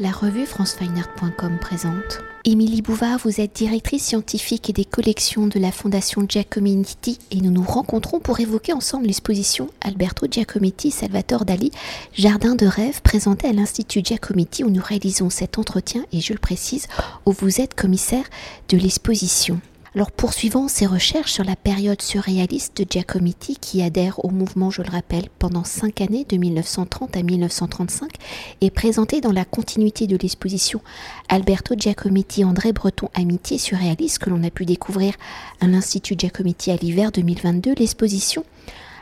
La revue francefineart.com présente. Émilie Bouvard, vous êtes directrice scientifique et des collections de la Fondation Giacometti et nous nous rencontrons pour évoquer ensemble l'exposition Alberto Giacometti Salvatore Dali, Jardin de rêve présenté à l'Institut Giacometti où nous réalisons cet entretien et je le précise, où vous êtes commissaire de l'exposition. Alors poursuivant ses recherches sur la période surréaliste de Giacometti qui adhère au mouvement, je le rappelle, pendant cinq années de 1930 à 1935 et présenté dans la continuité de l'exposition Alberto Giacometti André Breton Amitié surréaliste que l'on a pu découvrir à l'Institut Giacometti à l'hiver 2022, l'exposition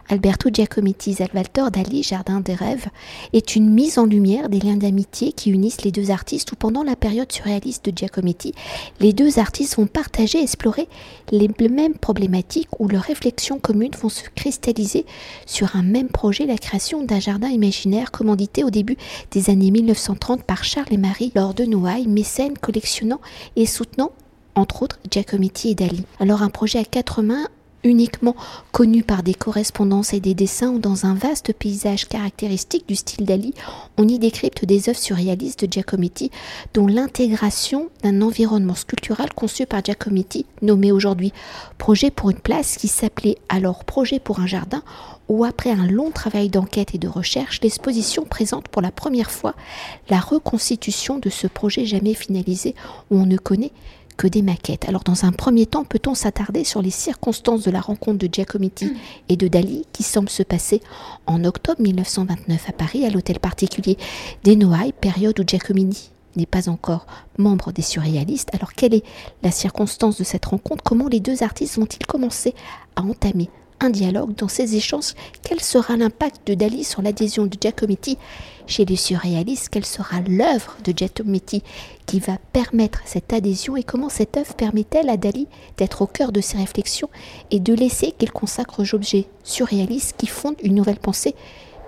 Alberto Giacometti Salvatore Dali Jardin des rêves est une mise en lumière des liens d'amitié qui unissent les deux artistes où pendant la période surréaliste de Giacometti, les deux artistes vont partager explorer les mêmes problématiques où leurs réflexions communes vont se cristalliser sur un même projet, la création d'un jardin imaginaire commandité au début des années 1930 par Charles et Marie lors de Noailles, mécènes collectionnant et soutenant entre autres Giacometti et Dali. Alors un projet à quatre mains uniquement connu par des correspondances et des dessins ou dans un vaste paysage caractéristique du style d'Ali, on y décrypte des œuvres surréalistes de Giacometti, dont l'intégration d'un environnement sculptural conçu par Giacometti, nommé aujourd'hui Projet pour une place, qui s'appelait alors Projet pour un jardin, où après un long travail d'enquête et de recherche, l'exposition présente pour la première fois la reconstitution de ce projet jamais finalisé, où on ne connaît que des maquettes. Alors dans un premier temps, peut-on s'attarder sur les circonstances de la rencontre de Giacometti et de Dali qui semble se passer en octobre 1929 à Paris à l'hôtel particulier des Noailles, période où Giacometti n'est pas encore membre des surréalistes. Alors quelle est la circonstance de cette rencontre? Comment les deux artistes vont-ils commencer à entamer un dialogue dans ces échanges? Quel sera l'impact de Dali sur l'adhésion de Giacometti chez les surréalistes Quelle sera l'œuvre de Giacometti qui va permettre cette adhésion et comment cette œuvre permet-elle à Dali d'être au cœur de ses réflexions et de laisser qu'il consacre aux objets surréalistes qui fondent une nouvelle pensée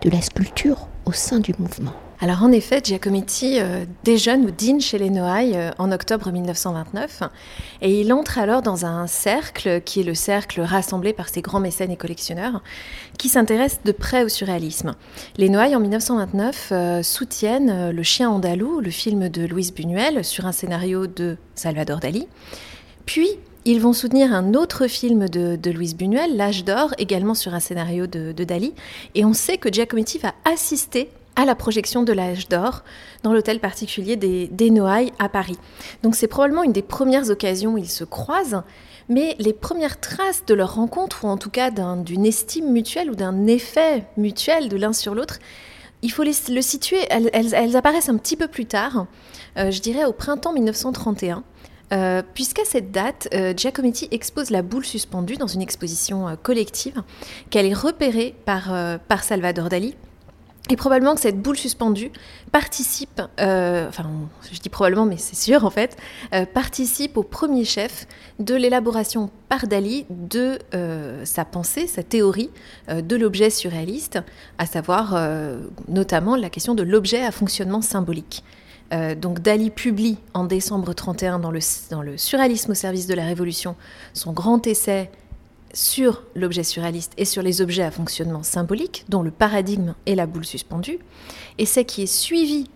de la sculpture au sein du mouvement alors en effet, Giacometti euh, déjeune ou dîne chez les Noailles euh, en octobre 1929 et il entre alors dans un cercle qui est le cercle rassemblé par ses grands mécènes et collectionneurs qui s'intéressent de près au surréalisme. Les Noailles en 1929 euh, soutiennent Le chien andalou, le film de Louise Buñuel sur un scénario de Salvador Dali. Puis ils vont soutenir un autre film de, Louise Buñuel, L'âge d'or, également sur un scénario de, de Dali. Et on sait que Giacometti va assister à la projection de l'âge d'or dans l'hôtel particulier des, des Noailles à Paris. Donc c'est probablement une des premières occasions où ils se croisent, mais les premières traces de leur rencontre, ou en tout cas d'une estime mutuelle ou d'un effet mutuel de l'un sur l'autre, il faut les, le situer, elles, apparaissent un petit peu plus tard, euh, je dirais au printemps 1931. Euh, puisqu'à cette date, euh, Giacometti expose la boule suspendue dans une exposition collective qu'elle est repérée par, par Salvador Dali, et probablement que cette boule suspendue participe, euh, enfin je dis probablement mais c'est sûr en fait, euh, participe au premier chef de l'élaboration par Dali de euh, sa pensée, sa théorie de l'objet surréaliste, à savoir notamment la question de l'objet à fonctionnement symbolique. donc Dali publie en décembre 31 dans le, dans le Surréalisme au service de la Révolution son grand essai sur l'objet surréaliste et sur les objets à fonctionnement symbolique, dont le paradigme est la boule suspendue, et c'est qui est suivi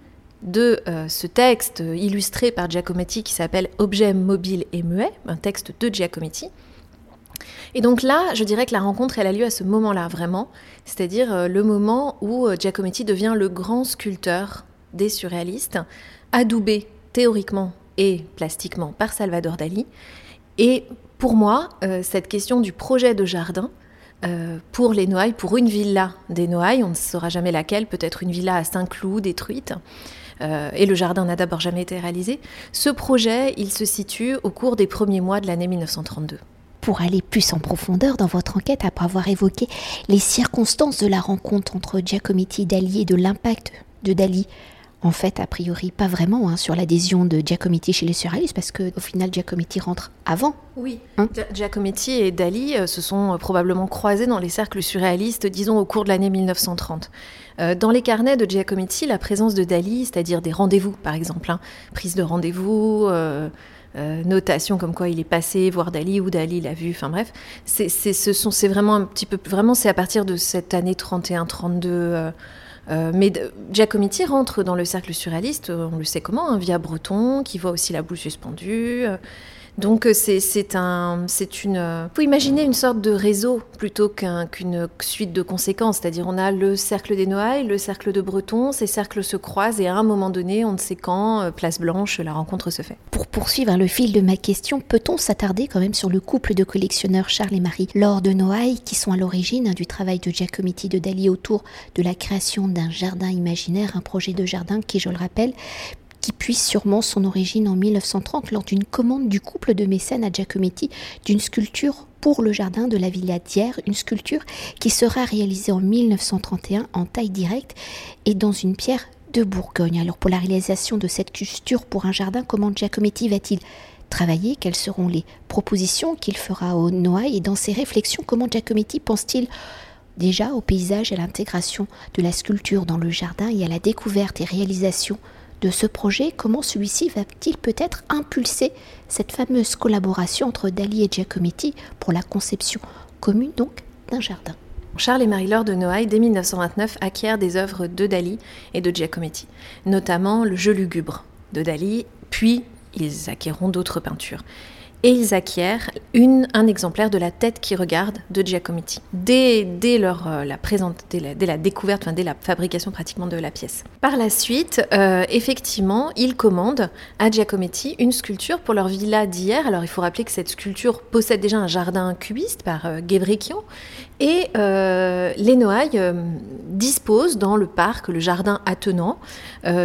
de euh, ce texte illustré par Giacometti qui s'appelle Objet mobile et muet, un texte de Giacometti. Et donc là, je dirais que la rencontre, elle a lieu à ce moment-là, vraiment, c'est-à-dire euh, le moment où euh, Giacometti devient le grand sculpteur des surréalistes, adoubé théoriquement et plastiquement par Salvador Dali, et pour moi, euh, cette question du projet de jardin, euh, pour les Noailles, pour une villa des Noailles, on ne saura jamais laquelle, peut-être une villa à Saint-Cloud détruite, euh, et le jardin n'a d'abord jamais été réalisé. Ce projet, il se situe au cours des premiers mois de l'année 1932 pour aller plus en profondeur dans votre enquête après avoir évoqué les circonstances de la rencontre entre Giacometti et Dali et de l'impact de Dali en fait, a priori, pas vraiment hein, sur l'adhésion de Giacometti chez les surréalistes, parce qu'au final, Giacometti rentre avant. Oui, hein Giacometti et Dali euh, se sont euh, probablement croisés dans les cercles surréalistes, disons, au cours de l'année 1930. Euh, dans les carnets de Giacometti, la présence de Dali, c'est-à-dire des rendez-vous, par exemple, hein, prise de rendez-vous, notation comme quoi il est passé voir Dali ou Dali l'a vu, enfin bref, c'est, ce sont, c'est vraiment un petit peu, vraiment, c'est à partir de cette année 31-32 mais Giacometti rentre dans le cercle surréaliste, on le sait comment, hein, via Breton, qui voit aussi la boule suspendue. Donc euh, c'est un, c'est une, euh, faut imaginer une sorte de réseau plutôt qu'une suite de conséquences. C'est-à-dire on a le cercle des Noailles, le cercle de Breton, ces cercles se croisent et à un moment donné, on ne sait quand, euh, place Blanche, la rencontre se fait. Pour poursuivre le fil de ma question, peut-on s'attarder quand même sur le couple de collectionneurs Charles et Marie Laure de Noailles qui sont à l'origine hein, du travail de Giacometti de Dali autour de la création d'un jardin imaginaire, un projet de jardin qui, je le rappelle, qui puise sûrement son origine en 1930 lors d'une commande du couple de mécènes à Giacometti d'une sculpture pour le jardin de la Villa d'Hier, une sculpture qui sera réalisée en 1931 en taille directe et dans une pierre de Bourgogne. Alors pour la réalisation de cette sculpture pour un jardin, comment Giacometti va-t-il travailler? Quelles seront les propositions qu'il fera au Noailles? Et dans ses réflexions, comment Giacometti pense-t-il déjà au paysage et à l'intégration de la sculpture dans le jardin et à la découverte et réalisation de ce projet, comment celui-ci va-t-il peut-être impulser cette fameuse collaboration entre Dali et Giacometti pour la conception commune donc d'un jardin? Charles et Marie-Laure de Noailles, dès 1929, acquièrent des œuvres de Dali et de Giacometti, notamment le jeu lugubre de Dali, puis ils acquerront d'autres peintures et ils acquièrent une, un exemplaire de la tête qui regarde de Giacometti dès, dès, euh, la, présente, dès, la, découverte, dès la fabrication pratiquement de la pièce. Par la suite, euh, effectivement, ils commandent à Giacometti une sculpture pour leur villa d'hier. Alors il faut rappeler que cette sculpture possède déjà un jardin cubiste par euh, et euh, les Noailles disposent dans le parc, le jardin attenant,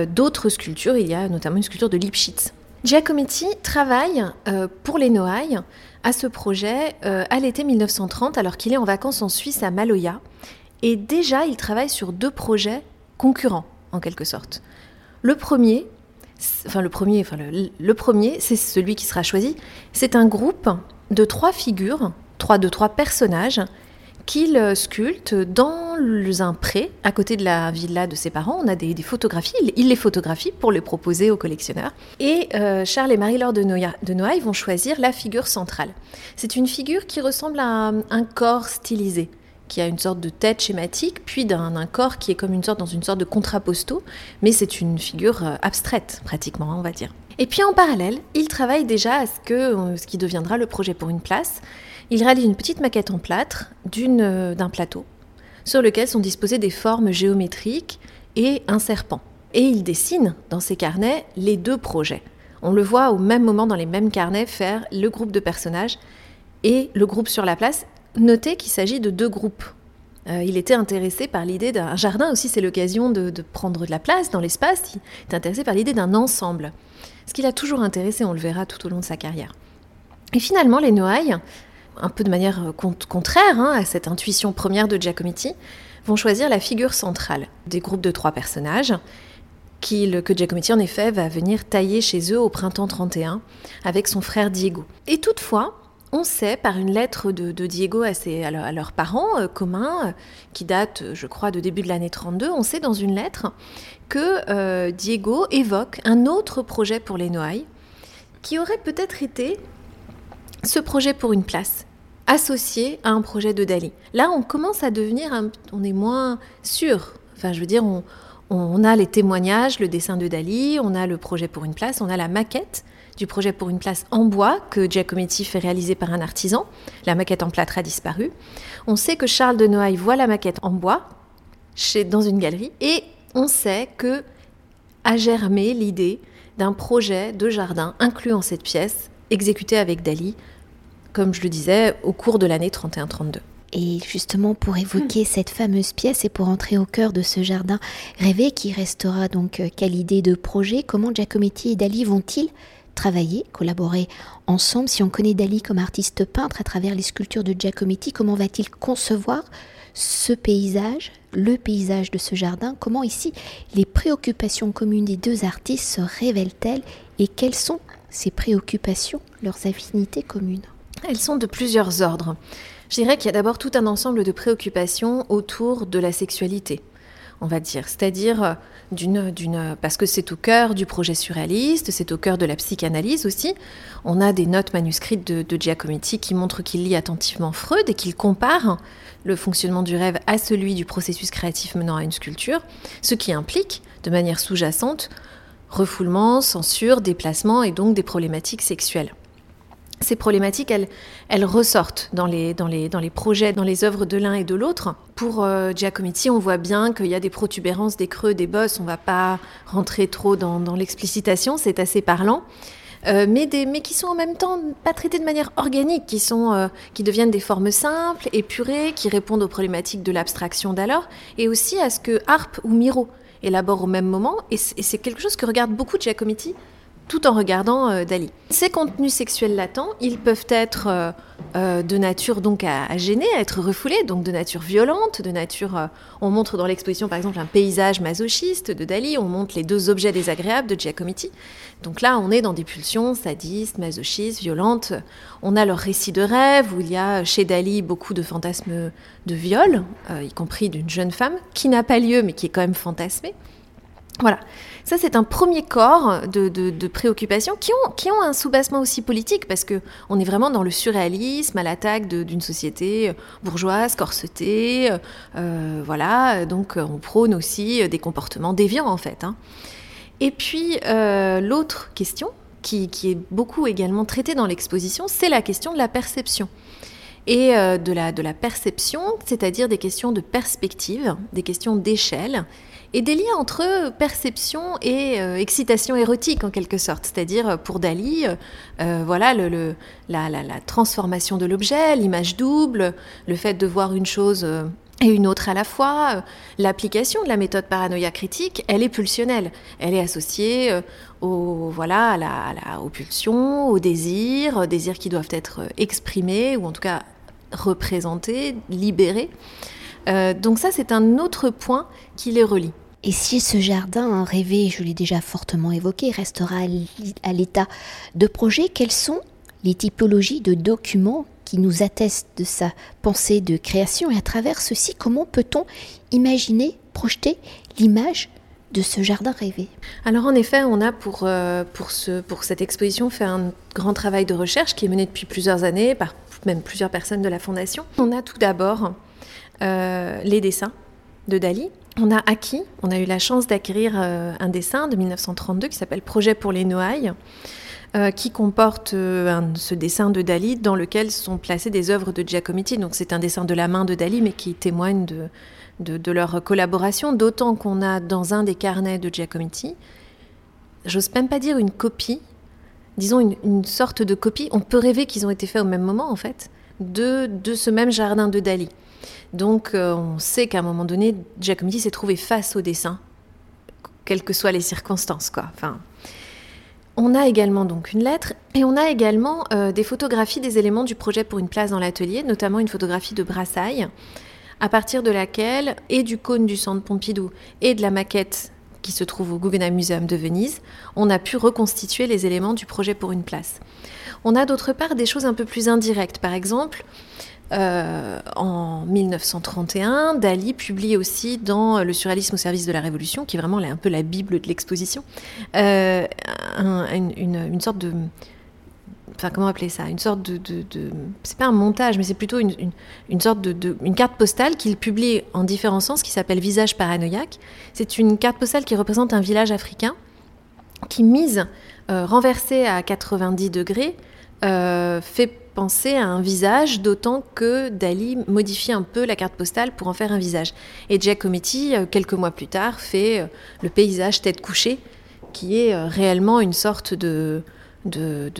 d'autres sculptures. Il y a notamment une sculpture de Lipschitz Giacometti travaille euh, pour les Noailles à ce projet euh, à l'été 1930 alors qu'il est en vacances en Suisse à Maloya. Et déjà, il travaille sur deux projets concurrents en quelque sorte. Le premier, le premier, c'est celui qui sera choisi. C'est un groupe de trois figures, trois de trois personnages qu'il sculpte dans un pré à côté de la villa de ses parents. On a des, photographies, il, les photographie pour les proposer aux collectionneurs. Et euh, Charles et Marie-Laure de, Noailles vont choisir la figure centrale. C'est une figure qui ressemble à un, corps stylisé qui a une sorte de tête schématique, puis d'un corps qui est comme une sorte dans une sorte de contrapposto, mais c'est une figure euh, abstraite pratiquement, on va dire. Et puis en parallèle, il travaille déjà à ce que euh, ce qui deviendra le projet pour une place, il réalise une petite maquette en plâtre euh, d'un plateau sur lequel sont disposées des formes géométriques et un serpent. Et il dessine dans ses carnets les deux projets. On le voit au même moment dans les mêmes carnets faire le groupe de personnages et le groupe sur la place. Notez qu'il s'agit de deux groupes. Euh, il était intéressé par l'idée d'un jardin aussi, c'est l'occasion de, de, prendre de la place dans l'espace. Il est intéressé par l'idée d'un ensemble. Ce qui l'a toujours intéressé, on le verra tout au long de sa carrière. Et finalement, les Noailles un peu de manière euh, contraire hein, à cette intuition première de Giacometti, vont choisir la figure centrale des groupes de trois personnages que Giacometti en effet va venir tailler chez eux au printemps 31 avec son frère Diego. Et toutefois, on sait par une lettre de, Diego à, leurs parents euh, communs, euh, qui date, je crois, de début de l'année 32, on sait dans une lettre que Diego évoque un autre projet pour les Noailles, qui aurait peut-être été ce projet pour une place associé à un projet de Dali. Là, on commence à devenir, on est moins sûr. Enfin, je veux dire, on, a les témoignages, le dessin de Dali, on a le projet pour une place, on a la maquette du projet pour une place en bois que Giacometti fait réaliser par un artisan. La maquette en plâtre a disparu. On sait que Charles de Noailles voit la maquette en bois dans une galerie et on sait que a germé l'idée d'un projet de jardin incluant cette pièce exécuté avec Dali comme je le disais, au cours de l'année 31-32. Et justement, pour évoquer hmm. cette fameuse pièce et pour entrer au cœur de ce jardin rêvé qui restera donc euh, quelle idée de projet, comment Giacometti et Dali vont-ils travailler, collaborer ensemble? Si on connaît Dali comme artiste peintre à travers les sculptures de Giacometti, comment va-t-il concevoir ce paysage, le paysage de ce jardin? Comment ici les préoccupations communes des deux artistes se révèlent-elles et quelles sont ces préoccupations, leurs affinités communes? Elles sont de plusieurs ordres. Je dirais qu'il y a d'abord tout un ensemble de préoccupations autour de la sexualité. on va dire, c'est-à-dire d'une, d'une, parce que c'est au cœur du projet surréaliste, c'est au cœur de la psychanalyse aussi. On a des notes manuscrites de, de Giacometti qui montrent qu'il lit attentivement Freud et qu'il compare le fonctionnement du rêve à celui du processus créatif menant à une sculpture, ce qui implique, de manière sous-jacente, refoulement, censure, déplacement et donc des problématiques sexuelles ces problématiques, elles, ressortent dans les, projets, dans les œuvres de l'un et de l'autre. Pour euh, Giacometti, on voit bien qu'il y a des protubérances, des creux, des bosses. On ne va pas rentrer trop dans, l'explicitation, c'est assez parlant. Euh, mais, des, mais qui sont en même temps pas traités de manière organique, euh, qui deviennent des formes simples, épurées, qui répondent aux problématiques de l'abstraction d'alors, et aussi à ce que Harpe ou Miro élaborent au même moment. Et c'est quelque chose que regarde beaucoup Giacometti tout en regardant euh, Dali. Ces contenus sexuels latents, ils peuvent être euh, euh, de nature donc à, gêner, à être refoulés, donc de nature violente, de nature. on montre dans l'exposition par exemple un paysage masochiste de Dali, on montre les deux objets désagréables de Giacometti. Donc là, on est dans des pulsions sadistes, masochistes, violentes. On a leur récit de rêve où il y a chez Dali beaucoup de fantasmes de viol, y compris d'une jeune femme qui n'a pas lieu mais qui est quand même fantasmée. Voilà. Ça, c'est un premier corps de, préoccupations qui ont, qui ont un soubassement aussi politique, parce que on est vraiment dans le surréalisme, à l'attaque d'une société bourgeoise, corsetée. Euh, voilà, donc on prône aussi des comportements déviants, en fait. Hein. Et puis, euh, l'autre question, qui, qui, est beaucoup également traitée dans l'exposition, c'est la question de la perception et euh, de, la, de la perception, c'est-à-dire des questions de perspective, des questions d'échelle, et des liens entre perception et euh, excitation érotique en quelque sorte. C'est-à-dire euh, pour Dali, euh, voilà la, transformation de l'objet, l'image double, le fait de voir une chose et une autre à la fois. L'application de la méthode paranoïa critique, elle est pulsionnelle. Elle est associée au, voilà, à la, aux pulsions, aux désirs, désirs qui doivent être exprimés ou en tout cas représentés, libérés. Donc ça, c'est un autre point qui les relie. Et si ce jardin rêvé, je l'ai déjà fortement évoqué, restera à l'état de projet, quelles sont les typologies de documents qui nous attestent de sa pensée de création? Et à travers ceci, comment peut-on imaginer, projeter l'image de ce jardin rêvé? Alors en effet, on a pour, euh, pour, ce, pour cette exposition fait un grand travail de recherche qui est mené depuis plusieurs années par même plusieurs personnes de la Fondation. On a tout d'abord euh, les dessins de Dali, on a acquis, on a eu la chance d'acquérir euh, un dessin de 1932 qui s'appelle Projet pour les Noailles, euh, qui comporte ce dessin de Dali dans lequel sont placées des œuvres de Giacometti. Donc c'est un dessin de la main de Dali, mais qui témoigne de, de, leur collaboration, d'autant qu'on a dans un des carnets de Giacometti, j'ose même pas dire une copie, disons une, une sorte de copie, on peut rêver qu'ils ont été faits au même moment en fait, de, de ce même jardin de Dali. Donc euh, on sait qu'à un moment donné, Giacometti s'est trouvé face au dessin, quelles que soient les circonstances. Enfin, on a également donc une lettre et on a également euh, des photographies des éléments du projet pour une place dans l'atelier, notamment une photographie de Brassailles, à partir de laquelle, et du cône du centre Pompidou et de la maquette qui se trouve au Guggenheim Museum de Venise, on a pu reconstituer les éléments du projet pour une place. On a d'autre part des choses un peu plus indirectes. Par exemple, euh, en 1931, Dali publie aussi dans Le surréalisme au service de la Révolution, qui est vraiment un peu la Bible de l'exposition, euh, une, sorte de... Enfin, comment appeler ça Une sorte de... c'est pas un montage, mais c'est plutôt une, sorte de, une carte postale qu'il publie en différents sens, qui s'appelle Visage paranoïaque. C'est une carte postale qui représente un village africain qui mise, euh, renversé à 90 degrés, fait penser à un visage, d'autant que Dali modifie un peu la carte postale pour en faire un visage. Et Giacometti, euh, quelques mois plus tard, fait euh, le paysage tête couchée, qui est euh, réellement une sorte de, de,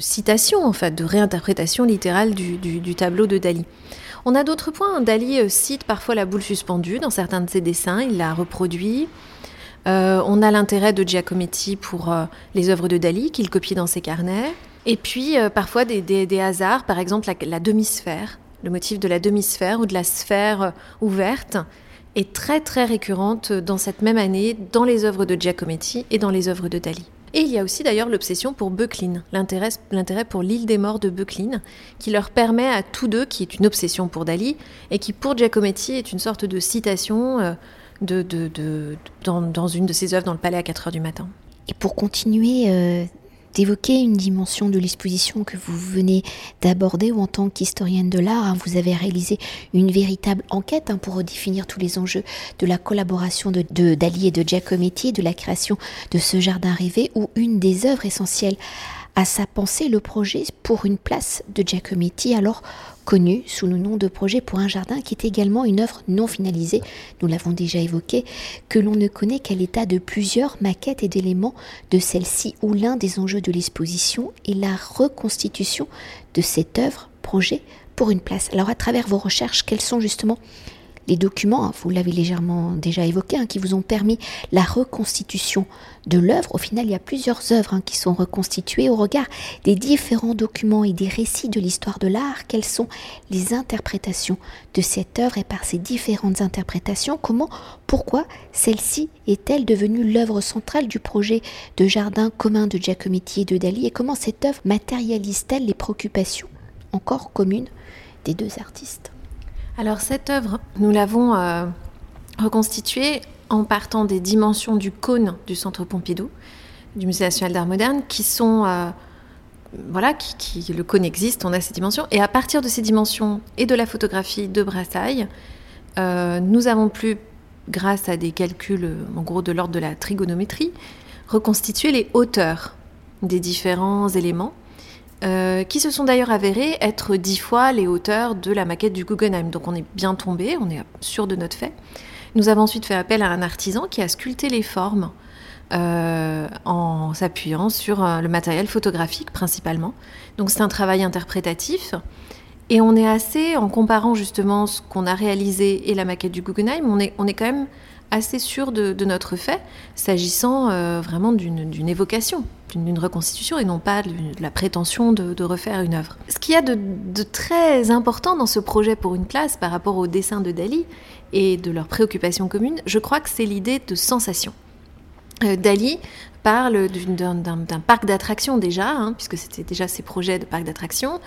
citation, en fait, de réinterprétation littérale du, tableau de Dali. On a d'autres points. Dali cite parfois la boule suspendue dans certains de ses dessins, il la reproduit. on a l'intérêt de Giacometti pour les œuvres de Dali, qu'il copie dans ses carnets. Et puis euh, parfois des, hasards, par exemple la, demi-sphère, le motif de la demi-sphère ou de la sphère euh, ouverte est très très récurrente dans cette même année dans les œuvres de Giacometti et dans les œuvres de Dali. Et il y a aussi d'ailleurs l'obsession pour Beuclin, l'intérêt pour l'île des morts de Beuclin, qui leur permet à tous deux, qui est une obsession pour Dali, et qui pour Giacometti est une sorte de citation, euh, de, dans, une de ses œuvres dans le palais à 4 heures du matin. Et pour continuer d'évoquer une dimension de l'exposition que vous venez d'aborder ou en tant qu'historienne de l'art. Hein, vous avez réalisé une véritable enquête hein, pour redéfinir tous les enjeux de la collaboration de, Dali et de Giacometti, de la création de ce jardin rêvé où une des œuvres essentielles à sa pensée le projet pour une place de Giacometti, alors connu sous le nom de projet pour un jardin, qui est également une œuvre non finalisée, nous l'avons déjà évoqué, que l'on ne connaît qu'à l'état de plusieurs maquettes et d'éléments de celle-ci, où l'un des enjeux de l'exposition est la reconstitution de cette œuvre projet pour une place. Alors à travers vos recherches, quels sont justement les documents, hein, vous l'avez légèrement déjà évoqué, hein, qui vous ont permis la reconstitution de l'œuvre. Au final, il y a plusieurs œuvres hein, qui sont reconstituées au regard des différents documents et des récits de l'histoire de l'art. Quelles sont les interprétations de cette œuvre et par ces différentes interprétations, comment, pourquoi celle-ci est-elle devenue l'œuvre centrale du projet de jardin commun de Giacometti et de Dali et comment cette œuvre matérialise-t-elle les préoccupations encore communes des deux artistes? Alors cette œuvre, nous l'avons euh, reconstituée en partant des dimensions du cône du Centre Pompidou, du Musée national d'art moderne, qui sont... Euh, voilà, le cône existe, on a ces dimensions. Et à partir de ces dimensions et de la photographie de Brassailles, euh, nous avons pu, grâce à des calculs en gros de l'ordre de la trigonométrie, reconstituer les hauteurs des différents éléments euh, qui se sont d'ailleurs avérés être dix fois les hauteurs de la maquette du Guggenheim. Donc on est bien tombé, on est sûr de notre fait. Nous avons ensuite fait appel à un artisan qui a sculpté les formes euh, en s'appuyant sur euh, le matériel photographique principalement. Donc c'est un travail interprétatif. Et on est assez, en comparant justement ce qu'on a réalisé et la maquette du Guggenheim, on est, on est quand même assez sûr de, notre fait, s'agissant vraiment d'une évocation, d'une reconstitution et non pas de, la prétention de, refaire une œuvre. Ce qu'il y a de, très important dans ce projet pour une classe par rapport au dessin de Dali et de leurs préoccupations communes, je crois que c'est l'idée de sensation. Euh, Dali parle d'un parc d'attractions déjà, hein, puisque c'était déjà ses projets de parc d'attractions,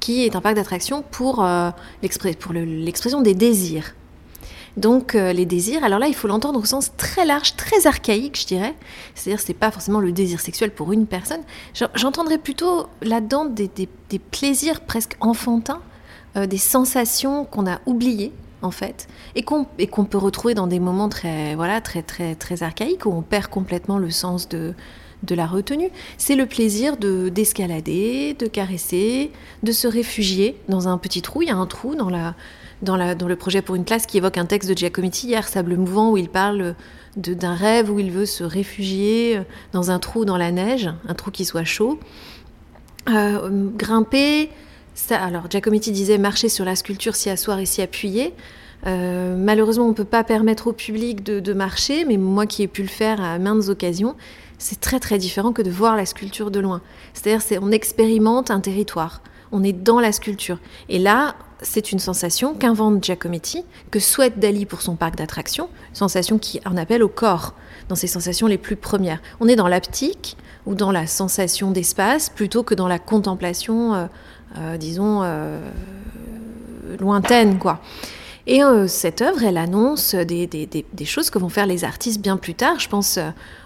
qui est un parc d'attractions pour euh, l'expression des désirs. Donc euh, les désirs, alors là, il faut l'entendre au sens très large, très archaïque, je dirais. C'est-à-dire, c'est pas forcément le désir sexuel pour une personne. J'entendrais plutôt là-dedans des, plaisirs presque enfantins, euh, des sensations qu'on a oubliées en fait, et qu'on peut retrouver dans des moments très voilà très très très archaïques où on perd complètement le sens de de la retenue. C'est le plaisir de d'escalader, de caresser, de se réfugier dans un petit trou. Il y a un trou dans la dans, le projet pour une classe qui évoque un texte de Giacometti hier, Sable mouvant, où il parle d'un rêve où il veut se réfugier dans un trou dans la neige, un trou qui soit chaud. Euh, grimper, ça, alors Giacometti disait marcher sur la sculpture, s'y asseoir et s'y appuyer. Euh, malheureusement, on ne peut pas permettre au public de, de, marcher, mais moi qui ai pu le faire à maintes occasions, c'est très très différent que de voir la sculpture de loin. C'est-à-dire, on expérimente un territoire, on est dans la sculpture. Et là, c'est une sensation qu'invente Giacometti, que souhaite Dali pour son parc d'attractions, sensation qui en appelle au corps, dans ses sensations les plus premières. On est dans l'aptique ou dans la sensation d'espace plutôt que dans la contemplation, euh, euh, disons, euh, lointaine, quoi. Et cette œuvre, elle annonce des, choses que vont faire les artistes bien plus tard. Je pense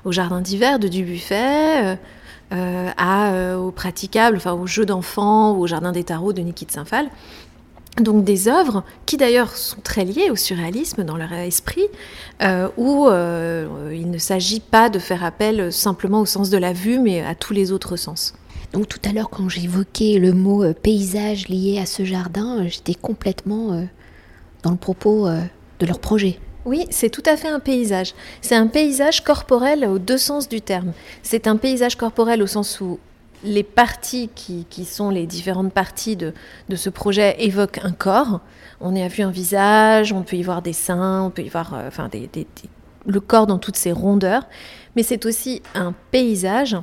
au Jardin d'hiver de Dubuffet, à, au praticable, enfin au jeu d'enfants, au Jardin des tarots de Niki de Saint-Phal, donc des œuvres qui d'ailleurs sont très liées au surréalisme dans leur esprit, euh, où euh, il ne s'agit pas de faire appel simplement au sens de la vue, mais à tous les autres sens. Donc tout à l'heure, quand j'évoquais le mot euh, paysage lié à ce jardin, j'étais complètement dans le propos de leur projet. Oui, c'est tout à fait un paysage. C'est un paysage corporel aux deux sens du terme. C'est un paysage corporel au sens où les parties qui, sont les différentes parties de, ce projet évoquent un corps. On y a vu un visage, on peut y voir des seins, on peut y voir euh, enfin, le corps dans toutes ses rondeurs. Mais c'est aussi un paysage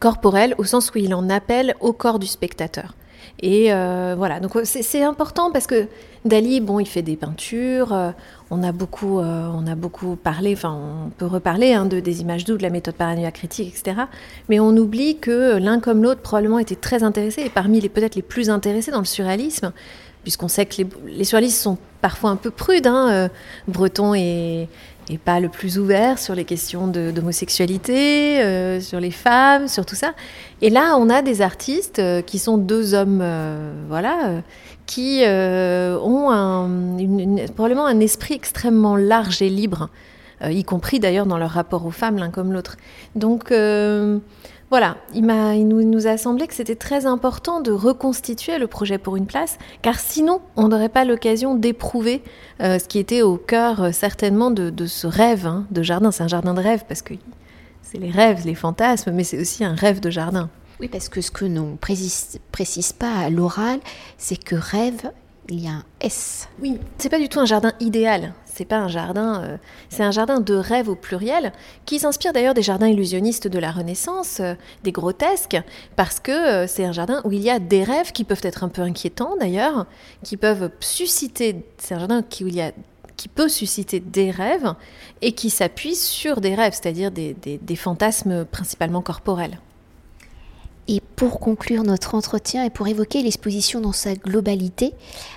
corporel au sens où il en appelle au corps du spectateur. Et euh, voilà, donc c'est important parce que Dali, bon, il fait des peintures. Euh, on a beaucoup, euh, on a beaucoup parlé. Enfin, on peut reparler hein, de des images doubles, de la méthode paranoïa critique, etc. Mais on oublie que l'un comme l'autre probablement était très intéressés et parmi les peut-être les plus intéressés dans le surréalisme, puisqu'on sait que les, surréalistes sont parfois un peu prude. Hein. Breton est, et pas le plus ouvert sur les questions d'homosexualité, euh, sur les femmes, sur tout ça. Et là, on a des artistes euh, qui sont deux hommes, euh, voilà, qui ont probablement un esprit extrêmement large et libre, y compris d'ailleurs dans leur rapport aux femmes, l'un comme l'autre. Donc voilà, il, nous, a semblé que c'était très important de reconstituer le projet pour une place, car sinon, on n'aurait pas l'occasion d'éprouver euh, ce qui était au cœur euh, certainement de, ce rêve hein, de jardin. C'est un jardin de rêve, parce que c'est les rêves, les fantasmes, mais c'est aussi un rêve de jardin. Oui, parce que ce que l'on précise, précise pas à l'oral, c'est que rêve, il y a un S. Oui, c'est pas du tout un jardin idéal c'est pas un jardin, euh, c'est un jardin de rêve au pluriel, qui s'inspire d'ailleurs des jardins illusionnistes de la Renaissance, euh, des grotesques, parce que euh, c'est un jardin où il y a des rêves qui peuvent être un peu inquiétants d'ailleurs, qui peuvent susciter, c'est un jardin qui, où il y a qui peut susciter des rêves et qui s'appuie sur des rêves, c'est-à-dire des fantasmes principalement corporels. Pour conclure notre entretien et pour évoquer l'exposition dans sa globalité,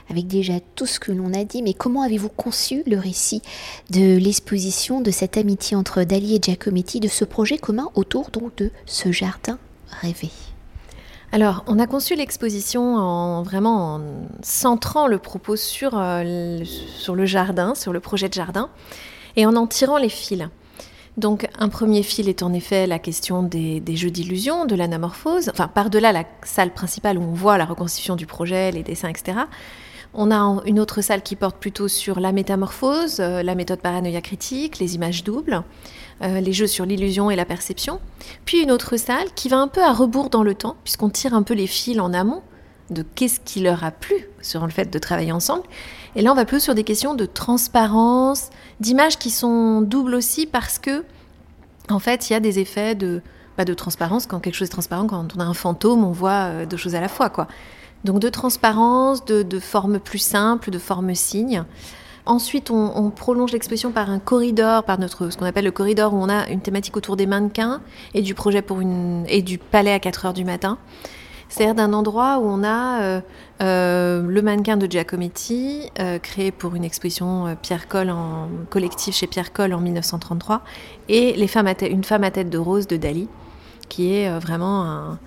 avec déjà tout ce que l'on a dit, mais comment avez-vous conçu le récit de l'exposition, de cette amitié entre Dali et Giacometti, de ce projet commun autour de ce jardin rêvé? Alors, on a conçu l'exposition en vraiment en centrant le propos sur, euh, sur le jardin, sur le projet de jardin, et en en tirant les fils. Donc un premier fil est en effet la question des, jeux d'illusion, de l'anamorphose, enfin par-delà la salle principale où on voit la reconstitution du projet, les dessins, etc. On a une autre salle qui porte plutôt sur la métamorphose, euh, la méthode paranoïa critique, les images doubles, euh, les jeux sur l'illusion et la perception. Puis une autre salle qui va un peu à rebours dans le temps, puisqu'on tire un peu les fils en amont de qu'est-ce qui leur a plu sur le fait de travailler ensemble. Et là, on va plus sur des questions de transparence, d'images qui sont doubles aussi parce que, en fait, il y a des effets de, bah, de transparence. Quand quelque chose est transparent, quand on a un fantôme, on voit euh, deux choses à la fois, quoi. Donc de transparence, de, de formes plus simples, de formes signes. Ensuite, on, prolonge l'exposition par un corridor, par notre ce qu'on appelle le corridor où on a une thématique autour des mannequins et du projet pour une et du palais à 4 heures du matin. C'est-à-dire d'un endroit où on a euh, euh, le mannequin de Giacometti, euh, créé pour une exposition Pierre Coll en collectif chez Pierre Coll en 1933, et une femme à tête de rose de Dali, qui est vraiment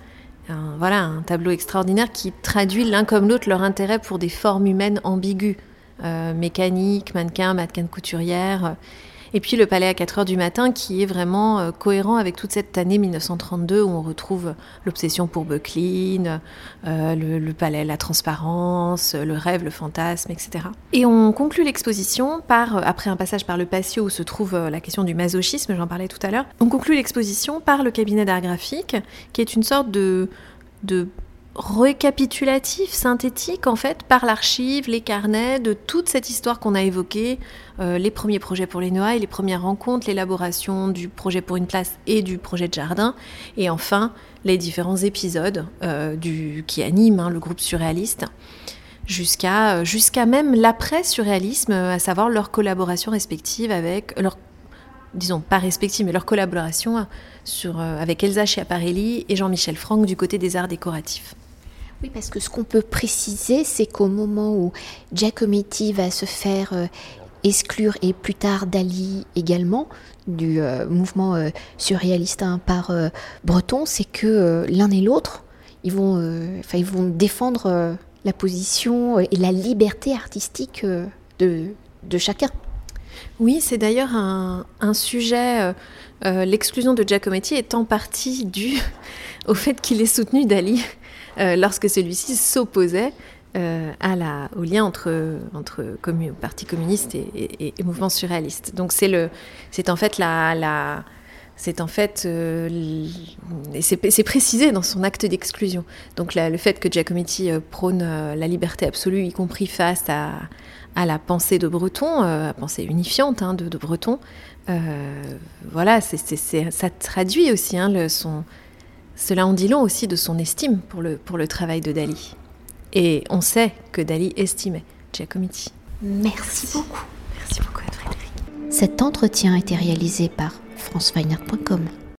un, tableau extraordinaire qui traduit l'un comme l'autre leur intérêt pour des formes humaines ambiguës, mécaniques, mannequins, mannequins couturières. Et puis le palais à 4 heures du matin qui est vraiment euh, cohérent avec toute cette année 1932 où on retrouve l'obsession pour Böcklin, euh, le, palais, la transparence, le rêve, le fantasme, etc. Et on conclut l'exposition par, euh, après un passage par le patio où se trouve la question du masochisme, j'en parlais tout à l'heure, on conclut l'exposition par le cabinet d'art graphique qui est une sorte de, de récapitulatif, synthétique en fait, par l'archive, les carnets de toute cette histoire qu'on a évoquée, euh, les premiers projets pour les Noailles, les premières rencontres, l'élaboration du projet pour une place et du projet de jardin, et enfin les différents épisodes euh, qui animent hein, le groupe surréaliste, jusqu'à euh, même l'après-surréalisme, à savoir leur collaboration respective avec disons pas respective, mais leur collaboration avec Elsa Schiaparelli et Jean-Michel Franck du côté des arts décoratifs. Oui, parce que ce qu'on peut préciser, c'est qu'au moment où Giacometti va se faire euh, exclure, et plus tard Dali également, du euh, mouvement euh, surréaliste hein, par Breton, c'est que l'un et l'autre, ils, vont, ils vont défendre la position et la liberté artistique de, chacun. Oui, c'est d'ailleurs un, sujet, l'exclusion de Giacometti est en partie due au fait qu'il ait soutenu Dali euh, lorsque celui-ci s'opposait euh, au lien entre, Parti communiste et, mouvement surréaliste. Donc c'est, en fait la c'est en fait, euh, c'est, précisé dans son acte d'exclusion. Donc le fait que Giacometti prône la liberté absolue, y compris face à, à la pensée de Breton, la pensée unifiante hein, de, de, Breton, voilà, ça traduit aussi hein, le, son, cela en dit long aussi de son estime pour le, pour le travail de Dali. Et on sait que Dali estimait Giacometti. Merci beaucoup. Merci beaucoup à Frédéric. Cet entretien a été réalisé par franceweiner.com.